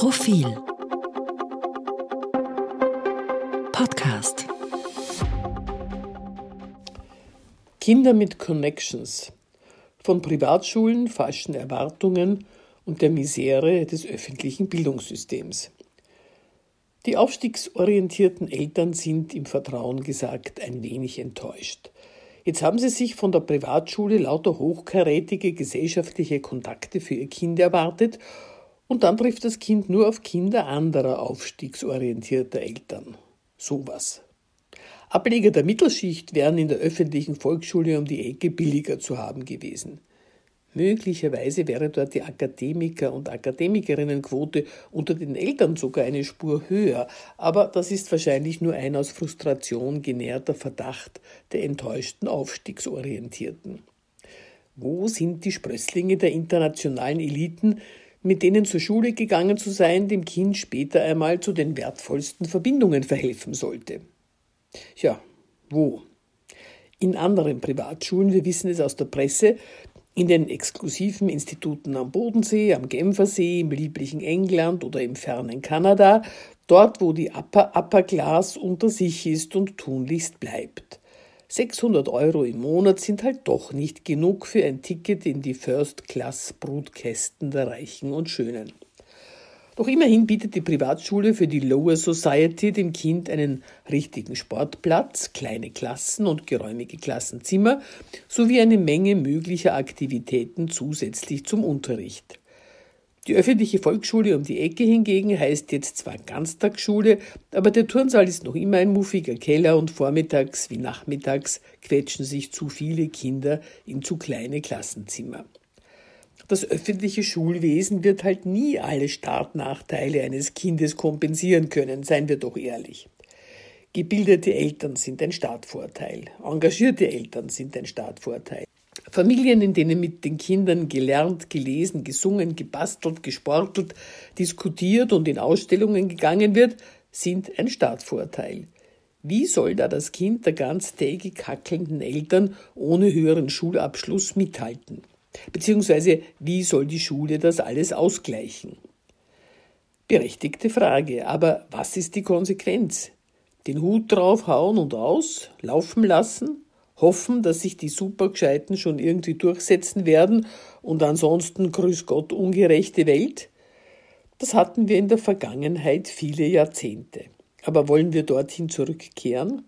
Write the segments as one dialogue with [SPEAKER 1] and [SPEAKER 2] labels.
[SPEAKER 1] Profil Podcast
[SPEAKER 2] Kinder mit Connections von Privatschulen, falschen Erwartungen und der Misere des öffentlichen Bildungssystems. Die aufstiegsorientierten Eltern sind im Vertrauen gesagt ein wenig enttäuscht. Jetzt haben sie sich von der Privatschule lauter hochkarätige gesellschaftliche Kontakte für ihr Kind erwartet und dann trifft das Kind nur auf Kinder anderer aufstiegsorientierter Eltern. Sowas. Ableger der Mittelschicht wären in der öffentlichen Volksschule um die Ecke billiger zu haben gewesen. Möglicherweise wäre dort die Akademiker- und Akademikerinnenquote unter den Eltern sogar eine Spur höher, aber das ist wahrscheinlich nur ein aus Frustration genährter Verdacht der enttäuschten Aufstiegsorientierten. Wo sind die Sprösslinge der internationalen Eliten, mit denen zur Schule gegangen zu sein, dem Kind später einmal zu den wertvollsten Verbindungen verhelfen sollte? Ja, wo? In anderen Privatschulen, wir wissen es aus der Presse, in den exklusiven Instituten am Bodensee, am Genfersee, im lieblichen England oder im fernen Kanada, dort wo die Upper Upper Class unter sich ist und tunlichst bleibt. 600 Euro im Monat sind halt doch nicht genug für ein Ticket in die First-Class-Brutkästen der Reichen und Schönen. Doch immerhin bietet die Privatschule für die Lower Society dem Kind einen richtigen Sportplatz, kleine Klassen und geräumige Klassenzimmer sowie eine Menge möglicher Aktivitäten zusätzlich zum Unterricht. Die öffentliche Volksschule um die Ecke hingegen heißt jetzt zwar Ganztagsschule, aber der Turnsaal ist noch immer ein muffiger Keller und vormittags wie nachmittags quetschen sich zu viele Kinder in zu kleine Klassenzimmer. Das öffentliche Schulwesen wird halt nie alle Startnachteile eines Kindes kompensieren können, seien wir doch ehrlich. Gebildete Eltern sind ein Startvorteil, engagierte Eltern sind ein Startvorteil. Familien, in denen mit den Kindern gelernt, gelesen, gesungen, gebastelt, gesportelt, diskutiert und in Ausstellungen gegangen wird, sind ein Startvorteil. Wie soll da das Kind der ganztägig hackelnden Eltern ohne höheren Schulabschluss mithalten? Beziehungsweise, wie soll die Schule das alles ausgleichen? Berechtigte Frage, aber was ist die Konsequenz? Den Hut draufhauen und aus, laufen lassen, hoffen, dass sich die Supergescheiten schon irgendwie durchsetzen werden und ansonsten grüß Gott ungerechte Welt? Das hatten wir in der Vergangenheit viele Jahrzehnte. Aber wollen wir dorthin zurückkehren?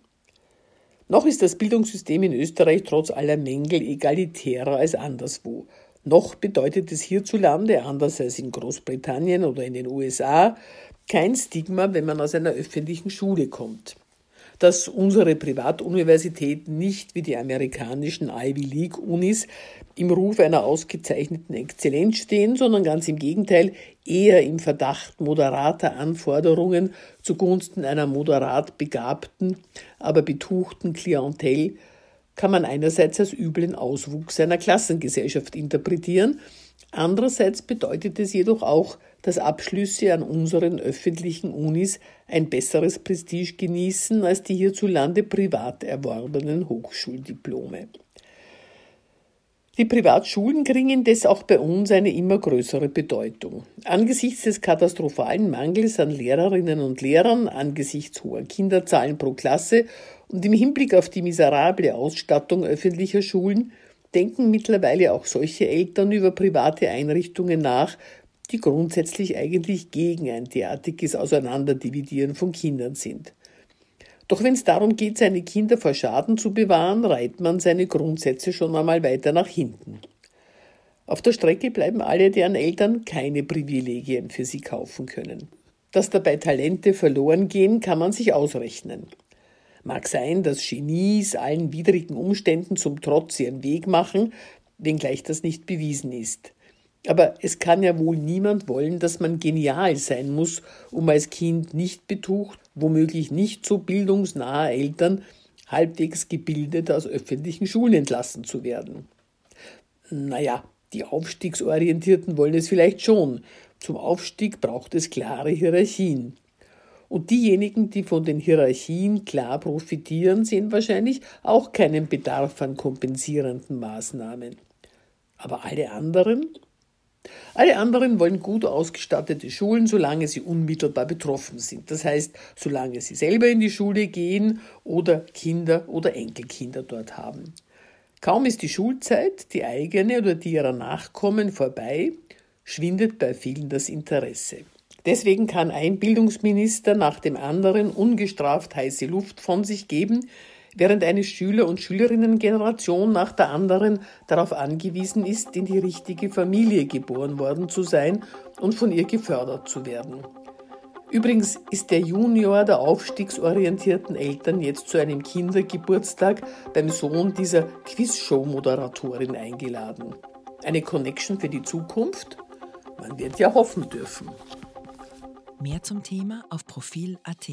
[SPEAKER 2] Noch ist das Bildungssystem in Österreich trotz aller Mängel egalitärer als anderswo. Noch bedeutet es hierzulande, anders als in Großbritannien oder in den USA, kein Stigma, wenn man aus einer öffentlichen Schule kommt dass unsere Privatuniversitäten nicht wie die amerikanischen Ivy League Unis im Ruf einer ausgezeichneten Exzellenz stehen, sondern ganz im Gegenteil eher im Verdacht moderater Anforderungen zugunsten einer moderat begabten, aber betuchten Klientel kann man einerseits als üblen Auswuchs einer Klassengesellschaft interpretieren, andererseits bedeutet es jedoch auch, dass Abschlüsse an unseren öffentlichen Unis ein besseres Prestige genießen als die hierzulande privat erworbenen Hochschuldiplome. Die Privatschulen kriegen indes auch bei uns eine immer größere Bedeutung. Angesichts des katastrophalen Mangels an Lehrerinnen und Lehrern, angesichts hoher Kinderzahlen pro Klasse und im Hinblick auf die miserable Ausstattung öffentlicher Schulen denken mittlerweile auch solche Eltern über private Einrichtungen nach, die grundsätzlich eigentlich gegen ein derartiges Auseinanderdividieren von Kindern sind. Doch wenn es darum geht, seine Kinder vor Schaden zu bewahren, reiht man seine Grundsätze schon einmal weiter nach hinten. Auf der Strecke bleiben alle, deren Eltern keine Privilegien für sie kaufen können. Dass dabei Talente verloren gehen, kann man sich ausrechnen. Mag sein, dass Genies allen widrigen Umständen zum Trotz ihren Weg machen, wenngleich das nicht bewiesen ist. Aber es kann ja wohl niemand wollen, dass man genial sein muss, um als Kind nicht betucht, womöglich nicht so bildungsnahe Eltern halbwegs gebildet aus öffentlichen Schulen entlassen zu werden. Naja, die Aufstiegsorientierten wollen es vielleicht schon. Zum Aufstieg braucht es klare Hierarchien. Und diejenigen, die von den Hierarchien klar profitieren, sehen wahrscheinlich auch keinen Bedarf an kompensierenden Maßnahmen. Aber alle anderen? Alle anderen wollen gut ausgestattete Schulen, solange sie unmittelbar betroffen sind. Das heißt, solange sie selber in die Schule gehen oder Kinder oder Enkelkinder dort haben. Kaum ist die Schulzeit, die eigene oder die ihrer Nachkommen vorbei, schwindet bei vielen das Interesse. Deswegen kann ein Bildungsminister nach dem anderen ungestraft heiße Luft von sich geben, während eine Schüler- und Schülerinnengeneration nach der anderen darauf angewiesen ist, in die richtige Familie geboren worden zu sein und von ihr gefördert zu werden. Übrigens ist der Junior der aufstiegsorientierten Eltern jetzt zu einem Kindergeburtstag beim Sohn dieser Quizshow-Moderatorin eingeladen. Eine Connection für die Zukunft? Man wird ja hoffen dürfen.
[SPEAKER 1] Mehr zum Thema auf Profil.at.